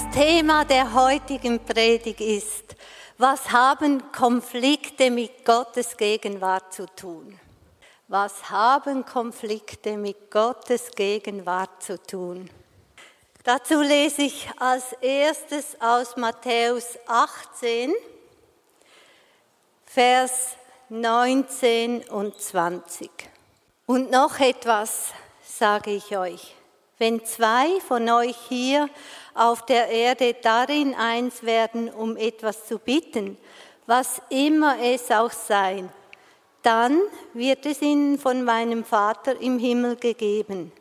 Das Thema der heutigen Predigt ist, was haben Konflikte mit Gottes Gegenwart zu tun? Was haben Konflikte mit Gottes Gegenwart zu tun? Dazu lese ich als erstes aus Matthäus 18, Vers 19 und 20. Und noch etwas sage ich euch. Wenn zwei von euch hier auf der Erde darin eins werden, um etwas zu bitten, was immer es auch sei, dann wird es ihnen von meinem Vater im Himmel gegeben.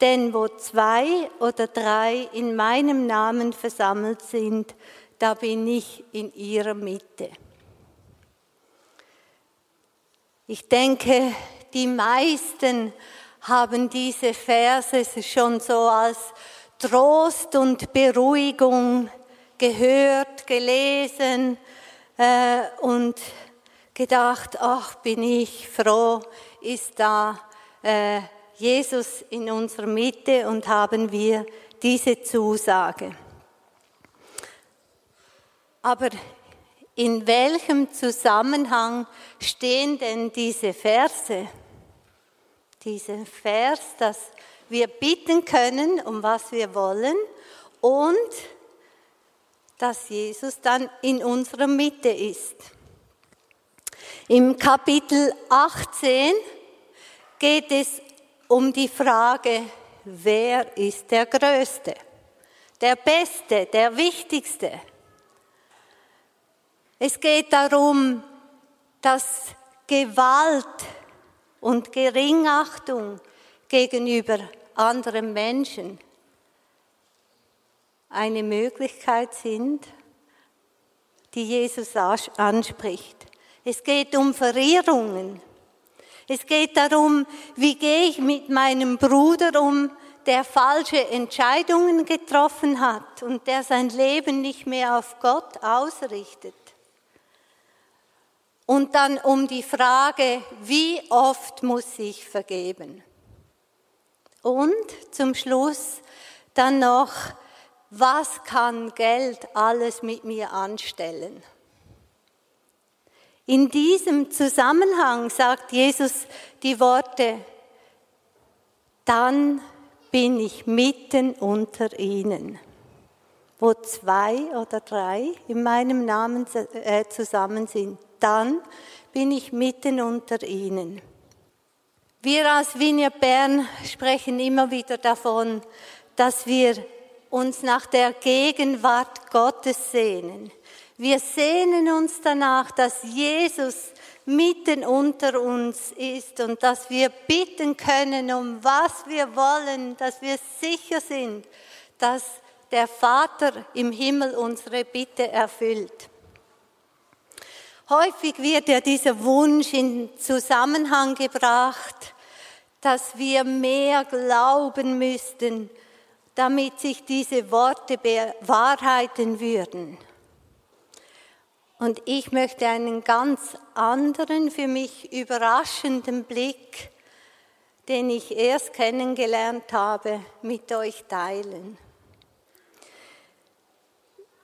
Denn wo zwei oder drei in meinem Namen versammelt sind, da bin ich in ihrer Mitte. Ich denke, die meisten haben diese Verse schon so als Trost und Beruhigung gehört, gelesen äh, und gedacht, ach bin ich froh, ist da äh, Jesus in unserer Mitte und haben wir diese Zusage. Aber in welchem Zusammenhang stehen denn diese Verse? Diese Vers, dass wir bitten können, um was wir wollen und dass Jesus dann in unserer Mitte ist. Im Kapitel 18 geht es um die Frage, wer ist der Größte, der Beste, der Wichtigste. Es geht darum, dass Gewalt und Geringachtung gegenüber anderen Menschen eine Möglichkeit sind, die Jesus anspricht. Es geht um Verehrungen. Es geht darum, wie gehe ich mit meinem Bruder um, der falsche Entscheidungen getroffen hat und der sein Leben nicht mehr auf Gott ausrichtet. Und dann um die Frage, wie oft muss ich vergeben? Und zum Schluss dann noch, was kann Geld alles mit mir anstellen? In diesem Zusammenhang sagt Jesus die Worte, dann bin ich mitten unter ihnen. Wo zwei oder drei in meinem Namen äh, zusammen sind, dann bin ich mitten unter ihnen. Wir als Vinja Bern sprechen immer wieder davon, dass wir uns nach der Gegenwart Gottes sehnen. Wir sehnen uns danach, dass Jesus mitten unter uns ist und dass wir bitten können, um was wir wollen, dass wir sicher sind, dass der Vater im Himmel unsere Bitte erfüllt. Häufig wird ja dieser Wunsch in Zusammenhang gebracht, dass wir mehr glauben müssten, damit sich diese Worte bewahrheiten würden. Und ich möchte einen ganz anderen, für mich überraschenden Blick, den ich erst kennengelernt habe, mit euch teilen.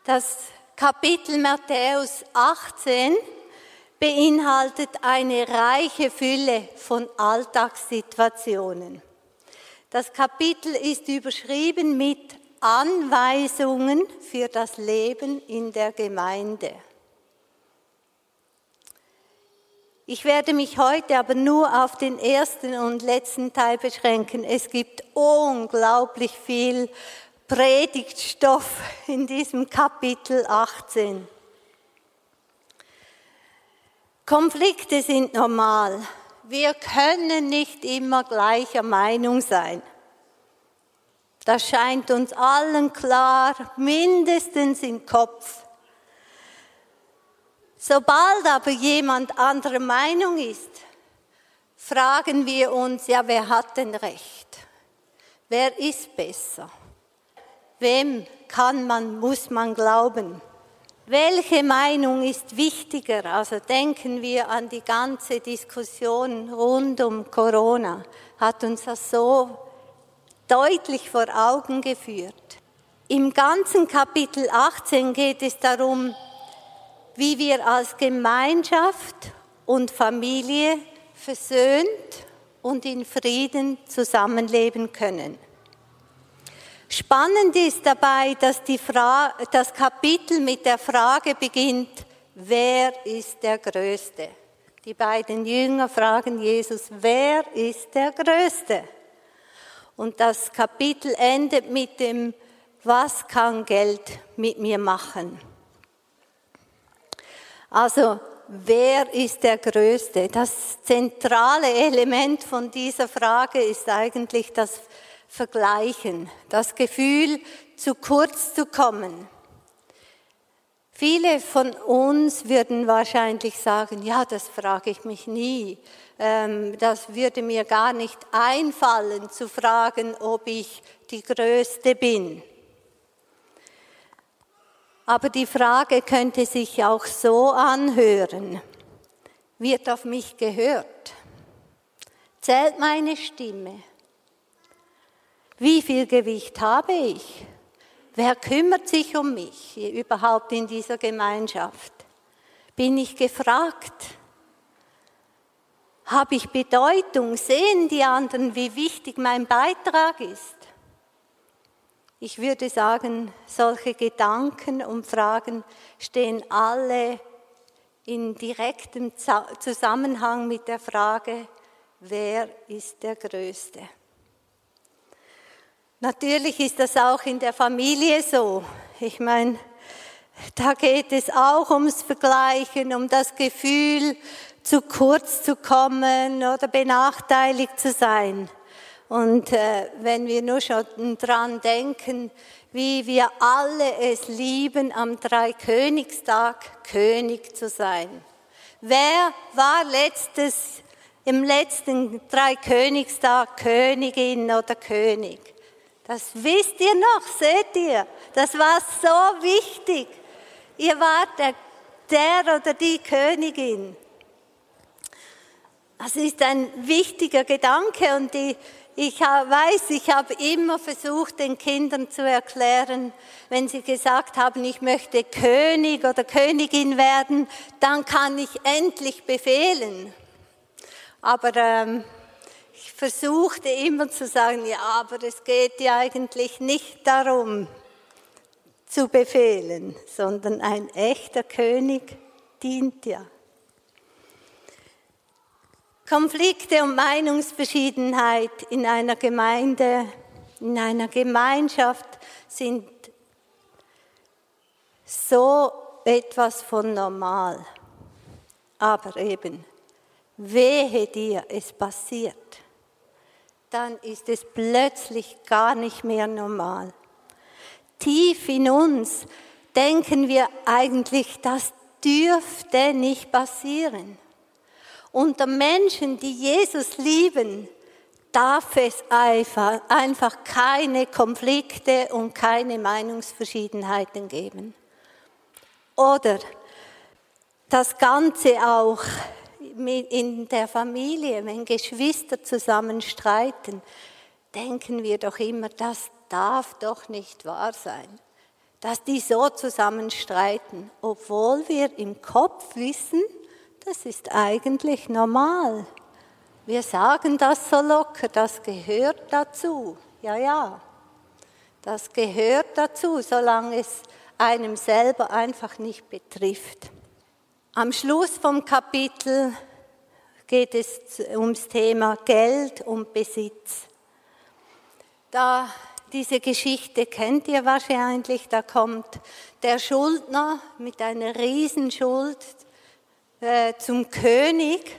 Das Kapitel Matthäus 18 beinhaltet eine reiche Fülle von Alltagssituationen. Das Kapitel ist überschrieben mit Anweisungen für das Leben in der Gemeinde. Ich werde mich heute aber nur auf den ersten und letzten Teil beschränken. Es gibt unglaublich viel Predigtstoff in diesem Kapitel 18. Konflikte sind normal. Wir können nicht immer gleicher Meinung sein. Das scheint uns allen klar, mindestens im Kopf. Sobald aber jemand anderer Meinung ist, fragen wir uns, ja, wer hat denn recht? Wer ist besser? Wem kann man, muss man glauben? Welche Meinung ist wichtiger? Also denken wir an die ganze Diskussion rund um Corona, hat uns das so deutlich vor Augen geführt. Im ganzen Kapitel 18 geht es darum, wie wir als Gemeinschaft und Familie versöhnt und in Frieden zusammenleben können. Spannend ist dabei, dass das Kapitel mit der Frage beginnt, wer ist der Größte? Die beiden Jünger fragen Jesus, wer ist der Größte? Und das Kapitel endet mit dem, was kann Geld mit mir machen? Also, wer ist der Größte? Das zentrale Element von dieser Frage ist eigentlich das Vergleichen, das Gefühl, zu kurz zu kommen. Viele von uns würden wahrscheinlich sagen, ja, das frage ich mich nie. Ähm, das würde mir gar nicht einfallen zu fragen, ob ich die Größte bin. Aber die Frage könnte sich auch so anhören. Wird auf mich gehört? Zählt meine Stimme? Wie viel Gewicht habe ich? Wer kümmert sich um mich überhaupt in dieser Gemeinschaft? Bin ich gefragt? Habe ich Bedeutung? Sehen die anderen, wie wichtig mein Beitrag ist? Ich würde sagen, solche Gedanken und Fragen stehen alle in direktem Zusammenhang mit der Frage, wer ist der Größte? Natürlich ist das auch in der Familie so. Ich meine, da geht es auch ums Vergleichen, um das Gefühl, zu kurz zu kommen oder benachteiligt zu sein. Und äh, wenn wir nur schon dran denken, wie wir alle es lieben, am Dreikönigstag König zu sein. Wer war letztes, im letzten Dreikönigstag Königin oder König? Das wisst ihr noch, seht ihr? Das war so wichtig. Ihr wart der, der oder die Königin. Das ist ein wichtiger Gedanke und die, ich weiß, ich habe immer versucht, den Kindern zu erklären, wenn sie gesagt haben, ich möchte König oder Königin werden, dann kann ich endlich befehlen. Aber ähm, ich versuchte immer zu sagen, ja, aber es geht ja eigentlich nicht darum zu befehlen, sondern ein echter König dient ja. Konflikte und Meinungsverschiedenheit in einer Gemeinde, in einer Gemeinschaft sind so etwas von normal. Aber eben, wehe dir, es passiert, dann ist es plötzlich gar nicht mehr normal. Tief in uns denken wir eigentlich, das dürfte nicht passieren. Unter Menschen, die Jesus lieben, darf es einfach, keine Konflikte und keine Meinungsverschiedenheiten geben. Oder das Ganze auch in der Familie, wenn Geschwister zusammen streiten, denken wir doch immer, das darf doch nicht wahr sein, dass die so zusammen streiten, obwohl wir im Kopf wissen, das ist eigentlich normal. Wir sagen das so locker, das gehört dazu. Ja, ja, das gehört dazu, solange es einem selber einfach nicht betrifft. Am Schluss vom Kapitel geht es ums Thema Geld und Besitz. Da diese Geschichte kennt ihr wahrscheinlich, da kommt der Schuldner mit einer Riesenschuld äh, zum König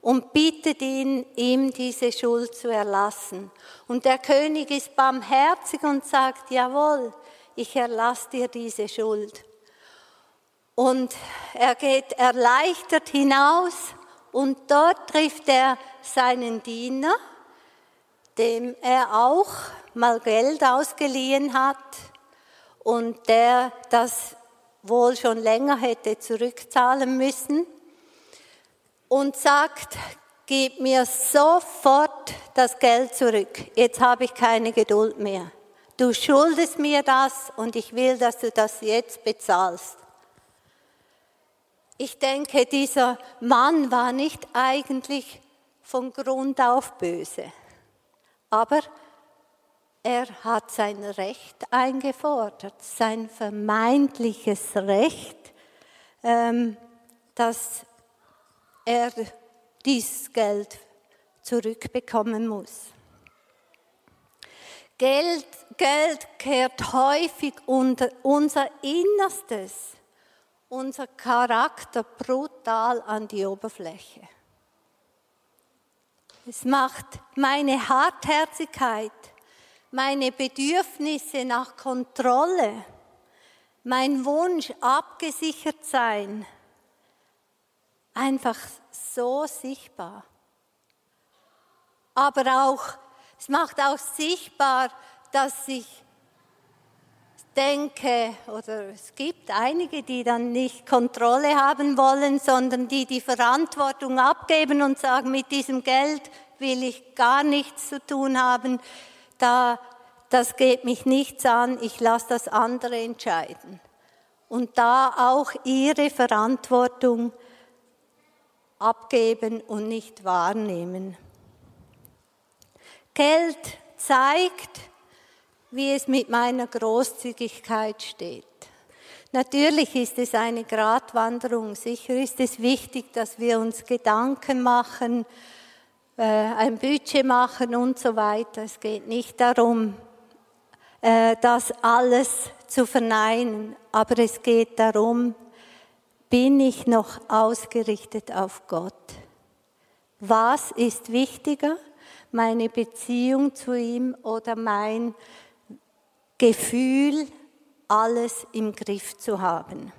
und bittet ihn, ihm diese Schuld zu erlassen. Und der König ist barmherzig und sagt, jawohl, ich erlasse dir diese Schuld. Und er geht erleichtert hinaus und dort trifft er seinen Diener, dem er auch mal Geld ausgeliehen hat und der das wohl schon länger hätte zurückzahlen müssen und sagt, gib mir sofort das Geld zurück, jetzt habe ich keine Geduld mehr. Du schuldest mir das und ich will, dass du das jetzt bezahlst. Ich denke, dieser Mann war nicht eigentlich von Grund auf böse, aber er hat sein Recht eingefordert, sein vermeintliches Recht, ähm, dass er dieses Geld zurückbekommen muss. Geld, Geld kehrt häufig unter unser Innerstes, unser Charakter brutal an die Oberfläche. Es macht meine Hartherzigkeit, meine Bedürfnisse nach Kontrolle, mein Wunsch abgesichert sein, einfach so sichtbar. Aber auch, es macht auch sichtbar, dass ich denke, oder es gibt einige, die dann nicht Kontrolle haben wollen, sondern die die Verantwortung abgeben und sagen, mit diesem Geld will ich gar nichts zu tun haben da, das geht mich nichts an, ich lasse das andere entscheiden. Und da auch ihre Verantwortung abgeben und nicht wahrnehmen. Geld zeigt, wie es mit meiner Großzügigkeit steht. Natürlich ist es eine Gratwanderung. Sicher ist es wichtig, dass wir uns Gedanken machen, äh, ein Budget machen und so weiter. Es geht nicht darum, äh, das alles zu verneinen, aber es geht darum, bin ich noch ausgerichtet auf Gott? Was ist wichtiger, meine Beziehung zu ihm oder mein Gefühl, alles im Griff zu haben?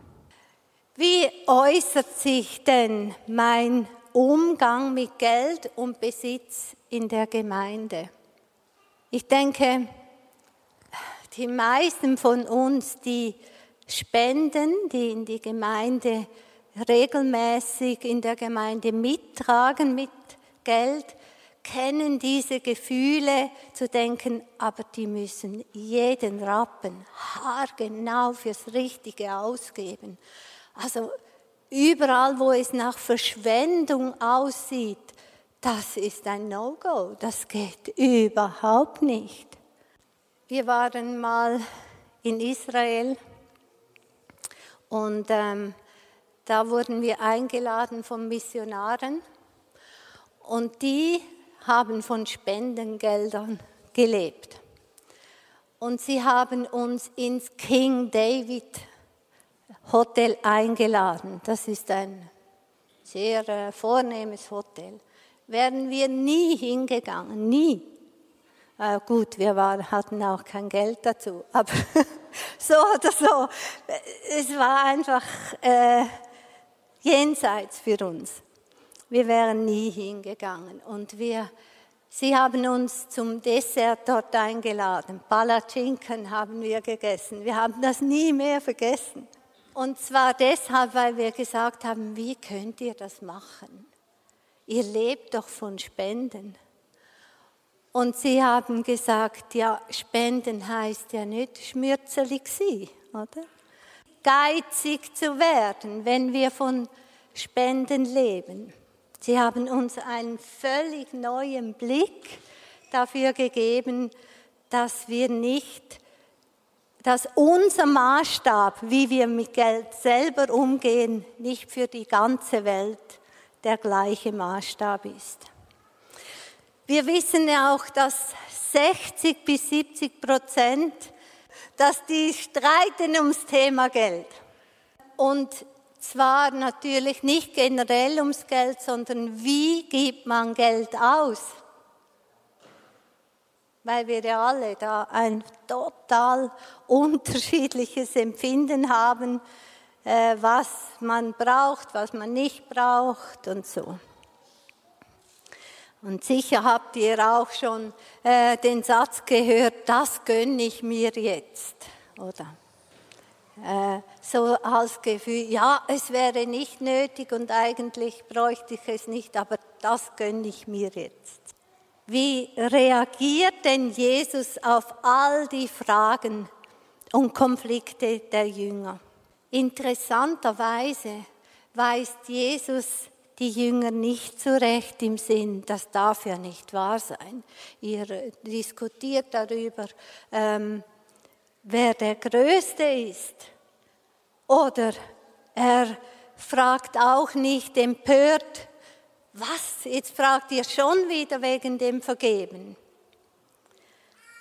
Wie äußert sich denn mein Umgang mit Geld und Besitz in der Gemeinde. Ich denke, die meisten von uns, die spenden, die in die Gemeinde regelmäßig in der Gemeinde mittragen mit Geld, kennen diese Gefühle zu denken, aber die müssen jeden Rappen haargenau fürs Richtige ausgeben. Also Überall, wo es nach Verschwendung aussieht, das ist ein No-Go. Das geht überhaupt nicht. Wir waren mal in Israel und ähm, da wurden wir eingeladen von Missionaren und die haben von Spendengeldern gelebt. Und sie haben uns ins King David Hotel eingeladen. Das ist ein sehr äh, vornehmes Hotel. Wären wir nie hingegangen, nie. Äh, gut, wir war, hatten auch kein Geld dazu, aber so oder so. Es war einfach äh, jenseits für uns. Wir wären nie hingegangen und wir, sie haben uns zum Dessert dort eingeladen. Palatschinken haben wir gegessen. Wir haben das nie mehr vergessen. Und zwar deshalb, weil wir gesagt haben, wie könnt ihr das machen? Ihr lebt doch von Spenden. Und sie haben gesagt, ja, Spenden heißt ja nicht schmürzelig sie, oder? Geizig zu werden, wenn wir von Spenden leben. Sie haben uns einen völlig neuen Blick dafür gegeben, dass wir nicht dass unser Maßstab, wie wir mit Geld selber umgehen, nicht für die ganze Welt der gleiche Maßstab ist. Wir wissen ja auch, dass 60 bis 70 Prozent, dass die streiten ums Thema Geld. Und zwar natürlich nicht generell ums Geld, sondern wie gibt man Geld aus? Weil wir ja alle da ein total unterschiedliches Empfinden haben, äh, was man braucht, was man nicht braucht und so. Und sicher habt ihr auch schon äh, den Satz gehört, das gönne ich mir jetzt, oder? Äh, so als Gefühl, ja, es wäre nicht nötig und eigentlich bräuchte ich es nicht, aber das gönne ich mir jetzt. Wie reagiert denn Jesus auf all die Fragen und Konflikte der Jünger? Interessanterweise weist Jesus die Jünger nicht zurecht im Sinn, das darf ja nicht wahr sein. Ihr diskutiert darüber, ähm, wer der Größte ist. Oder er fragt auch nicht empört, was, jetzt fragt ihr schon wieder wegen dem Vergeben.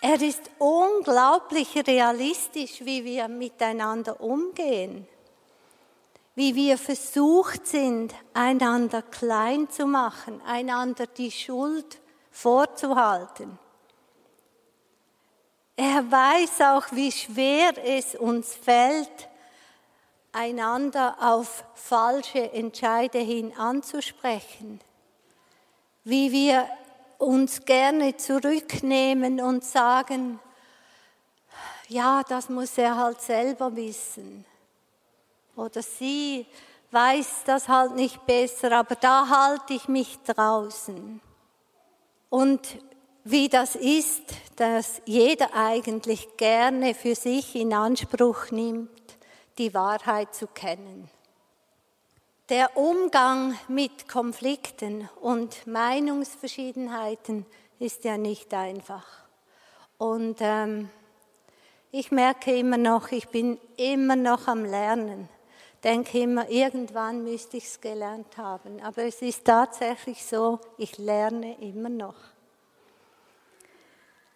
Er ist unglaublich realistisch, wie wir miteinander umgehen wie wir versucht sind, einander klein zu machen, einander die Schuld vorzuhalten. Er weiß auch, wie schwer es uns fällt, einander auf falsche Entscheide hin anzusprechen, wie wir uns gerne zurücknehmen und sagen, ja, das muss er halt selber wissen oder sie weiß das halt nicht besser, aber da halte ich mich draußen. Und wie das ist, dass jeder eigentlich gerne für sich in Anspruch nimmt, die Wahrheit zu kennen. Der Umgang mit Konflikten und Meinungsverschiedenheiten ist ja nicht einfach. Und ähm, ich merke immer noch, ich bin immer noch am Lernen denke immer, irgendwann müsste ich es gelernt haben. Aber es ist tatsächlich so, ich lerne immer noch.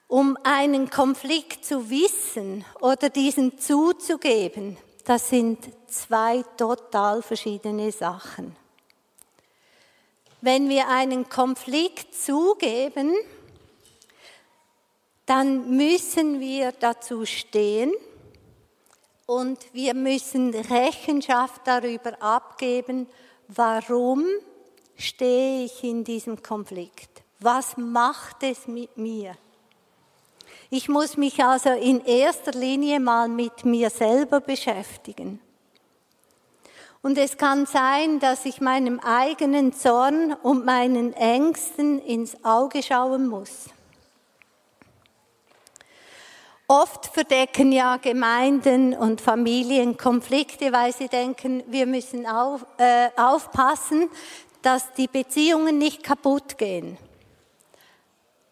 Um einen Konflikt zu wissen oder diesen zuzugeben, das sind zwei total verschiedene Sachen. Wenn wir einen Konflikt zugeben, dann müssen wir dazu stehen und wir müssen Rechenschaft darüber abgeben, warum stehe ich in diesem Konflikt? Was macht es mit mir? Ich muss mich also in erster Linie mal mit mir selber beschäftigen. Und es kann sein, dass ich meinem eigenen Zorn und meinen Ängsten ins Auge schauen muss. Oft verdecken ja Gemeinden und Familien Konflikte, weil sie denken, wir müssen auf, äh, aufpassen, dass die Beziehungen nicht kaputt gehen.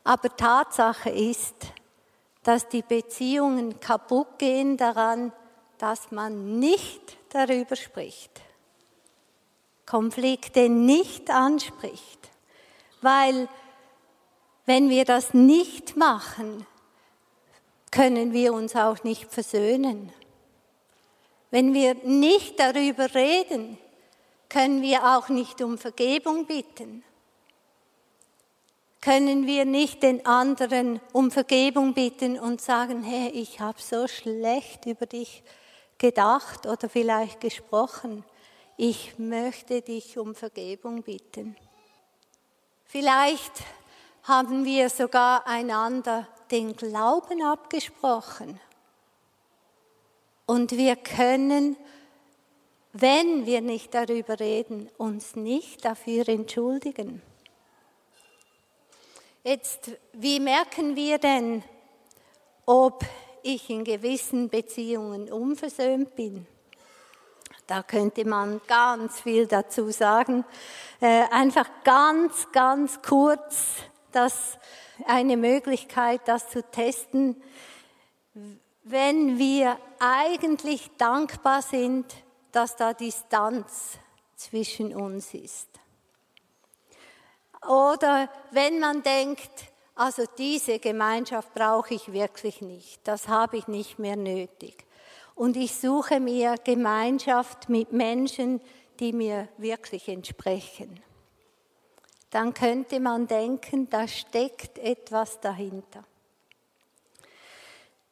Aber Tatsache ist, dass die Beziehungen kaputt gehen daran, dass man nicht darüber spricht. Konflikte nicht anspricht. Weil wenn wir das nicht machen, können wir uns auch nicht versöhnen. Wenn wir nicht darüber reden, können wir auch nicht um Vergebung bitten. Können wir nicht den anderen um Vergebung bitten und sagen, hey, ich habe so schlecht über dich gedacht oder vielleicht gesprochen. Ich möchte dich um Vergebung bitten. Vielleicht haben wir sogar einander den Glauben abgesprochen. Und wir können, wenn wir nicht darüber reden, uns nicht dafür entschuldigen. Jetzt, wie merken wir denn, ob ich in gewissen Beziehungen unversöhnt bin? Da könnte man ganz viel dazu sagen. Äh, einfach ganz, ganz kurz das eine Möglichkeit, das zu testen, wenn wir eigentlich dankbar sind, dass da Distanz zwischen uns ist. Oder wenn man denkt, also diese Gemeinschaft brauche ich wirklich nicht, das habe ich nicht mehr nötig. und ich suche mir Gemeinschaft mit Menschen, die mir wirklich entsprechen. Dann könnte man denken, da steckt etwas dahinter.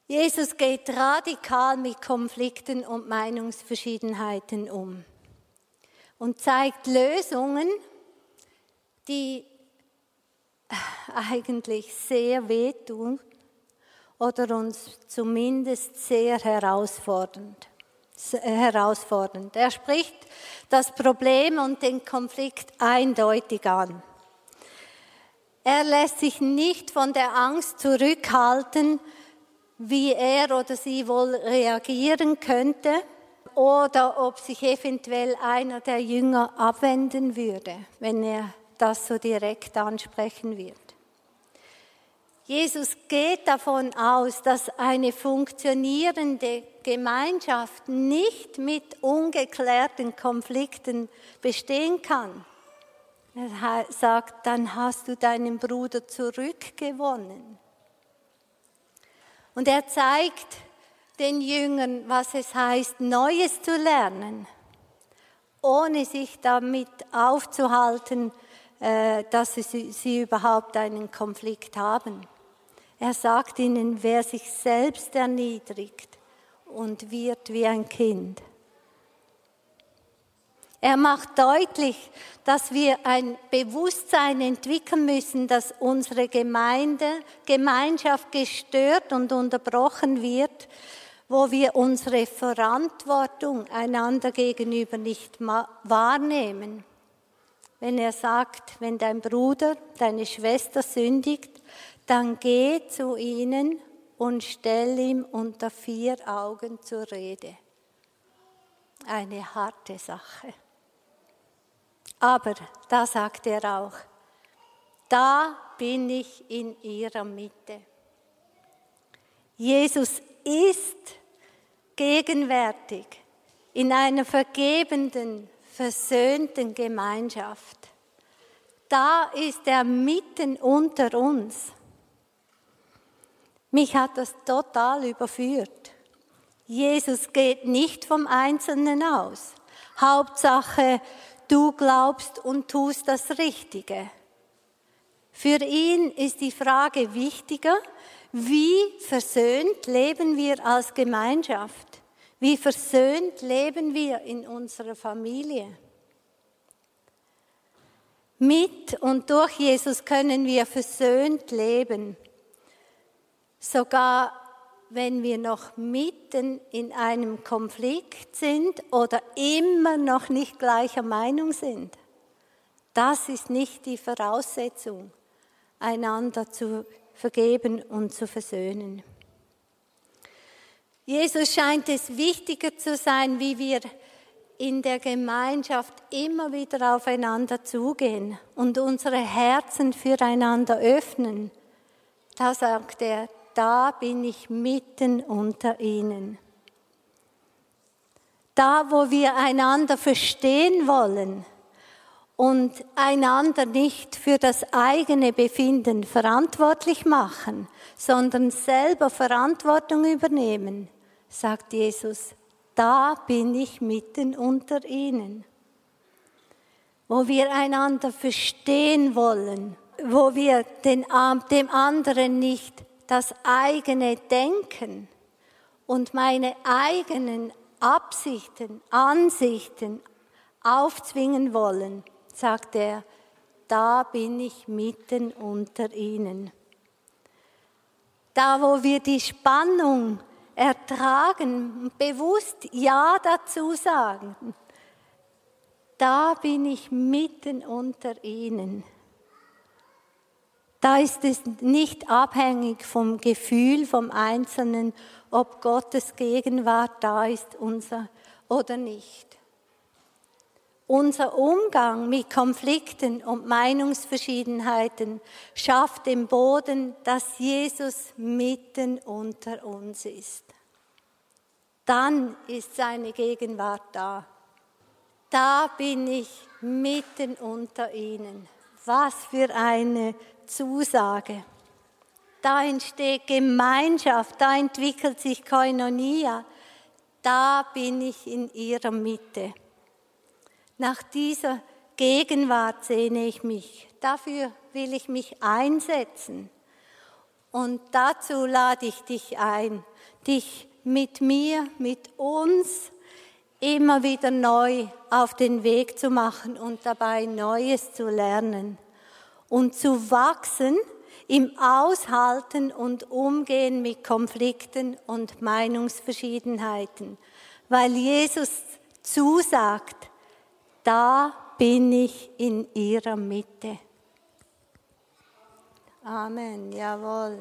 Jesus geht radikal mit Konflikten und Meinungsverschiedenheiten um und zeigt Lösungen, die eigentlich sehr wehtun oder uns zumindest sehr herausfordernd. herausfordernd. Er spricht das Problem und den Konflikt eindeutig an. Er lässt sich nicht von der Angst zurückhalten, wie er oder sie wohl reagieren könnte oder ob sich eventuell einer der Jünger abwenden würde, wenn er das so direkt ansprechen wird. Jesus geht davon aus, dass eine funktionierende Gemeinschaft nicht mit ungeklärten Konflikten bestehen kann. Er sagt, dann hast du deinen Bruder zurückgewonnen. Und er zeigt den Jüngern, was es heißt, Neues zu lernen, ohne sich damit aufzuhalten, äh, dass sie überhaupt einen Konflikt haben. Er sagt ihnen, wer sich selbst erniedrigt und wird wie ein Kind. Er macht deutlich, dass wir ein Bewusstsein entwickeln müssen, dass unsere Gemeinde, Gemeinschaft gestört und unterbrochen wird, wo wir unsere Verantwortung einander gegenüber nicht wahrnehmen. Wenn er sagt, wenn dein Bruder, deine Schwester sündigt, dann geh zu ihnen und stell ihm unter vier Augen zur Rede. Eine harte Sache. Aber da sagt er auch, da bin ich in ihrer Mitte. Jesus ist gegenwärtig in einer vergebenden, versöhnten Gemeinschaft. Da ist er mitten unter uns. Mich hat das total überführt. Jesus geht nicht vom Einzelnen aus. Hauptsache, du glaubst und tust das Richtige. Für ihn ist die Frage wichtiger, wie versöhnt leben wir als Gemeinschaft? Wie versöhnt leben wir in unserer Familie? Mit und durch Jesus können wir versöhnt leben. Sogar wenn wir noch mitten in einem Konflikt sind oder immer noch nicht gleicher Meinung sind. Das ist nicht die Voraussetzung, einander zu vergeben und zu versöhnen. Jesus scheint es wichtiger zu sein, wie wir in der Gemeinschaft immer wieder aufeinander zugehen und unsere Herzen füreinander öffnen. Da sagt er, da bin ich mitten unter ihnen. Da, wo wir einander verstehen wollen und einander nicht für das eigene Befinden verantwortlich machen, sondern selber Verantwortung übernehmen, sagt Jesus, da bin ich mitten unter ihnen. Wo wir einander verstehen wollen, wo wir den, dem anderen nicht das eigene Denken und meine eigenen Absichten, Ansichten aufzwingen wollen, sagt er, da bin ich mitten unter ihnen. Da, wo wir die Spannung ertragen, bewusst Ja dazu sagen, da bin ich mitten unter ihnen. Da ist es nicht abhängig vom Gefühl vom Einzelnen, ob Gottes Gegenwart da ist unser oder nicht. Unser Umgang mit Konflikten und Meinungsverschiedenheiten schafft den Boden, dass Jesus mitten unter uns ist. Dann ist seine Gegenwart da. Da bin ich mitten unter ihnen. Was für eine Zusage. Da entsteht Gemeinschaft, da entwickelt sich Koinonia. da bin ich in ihrer Mitte. Nach dieser Gegenwart sehne ich mich. Dafür will ich mich einsetzen. Und dazu lade ich dich ein, dich mit mir, mit uns immer wieder neu auf den Weg zu machen und dabei Neues zu lernen und zu wachsen im Aushalten und Umgehen mit Konflikten und Meinungsverschiedenheiten, weil Jesus zusagt, da bin ich in ihrer Mitte. Amen, jawohl.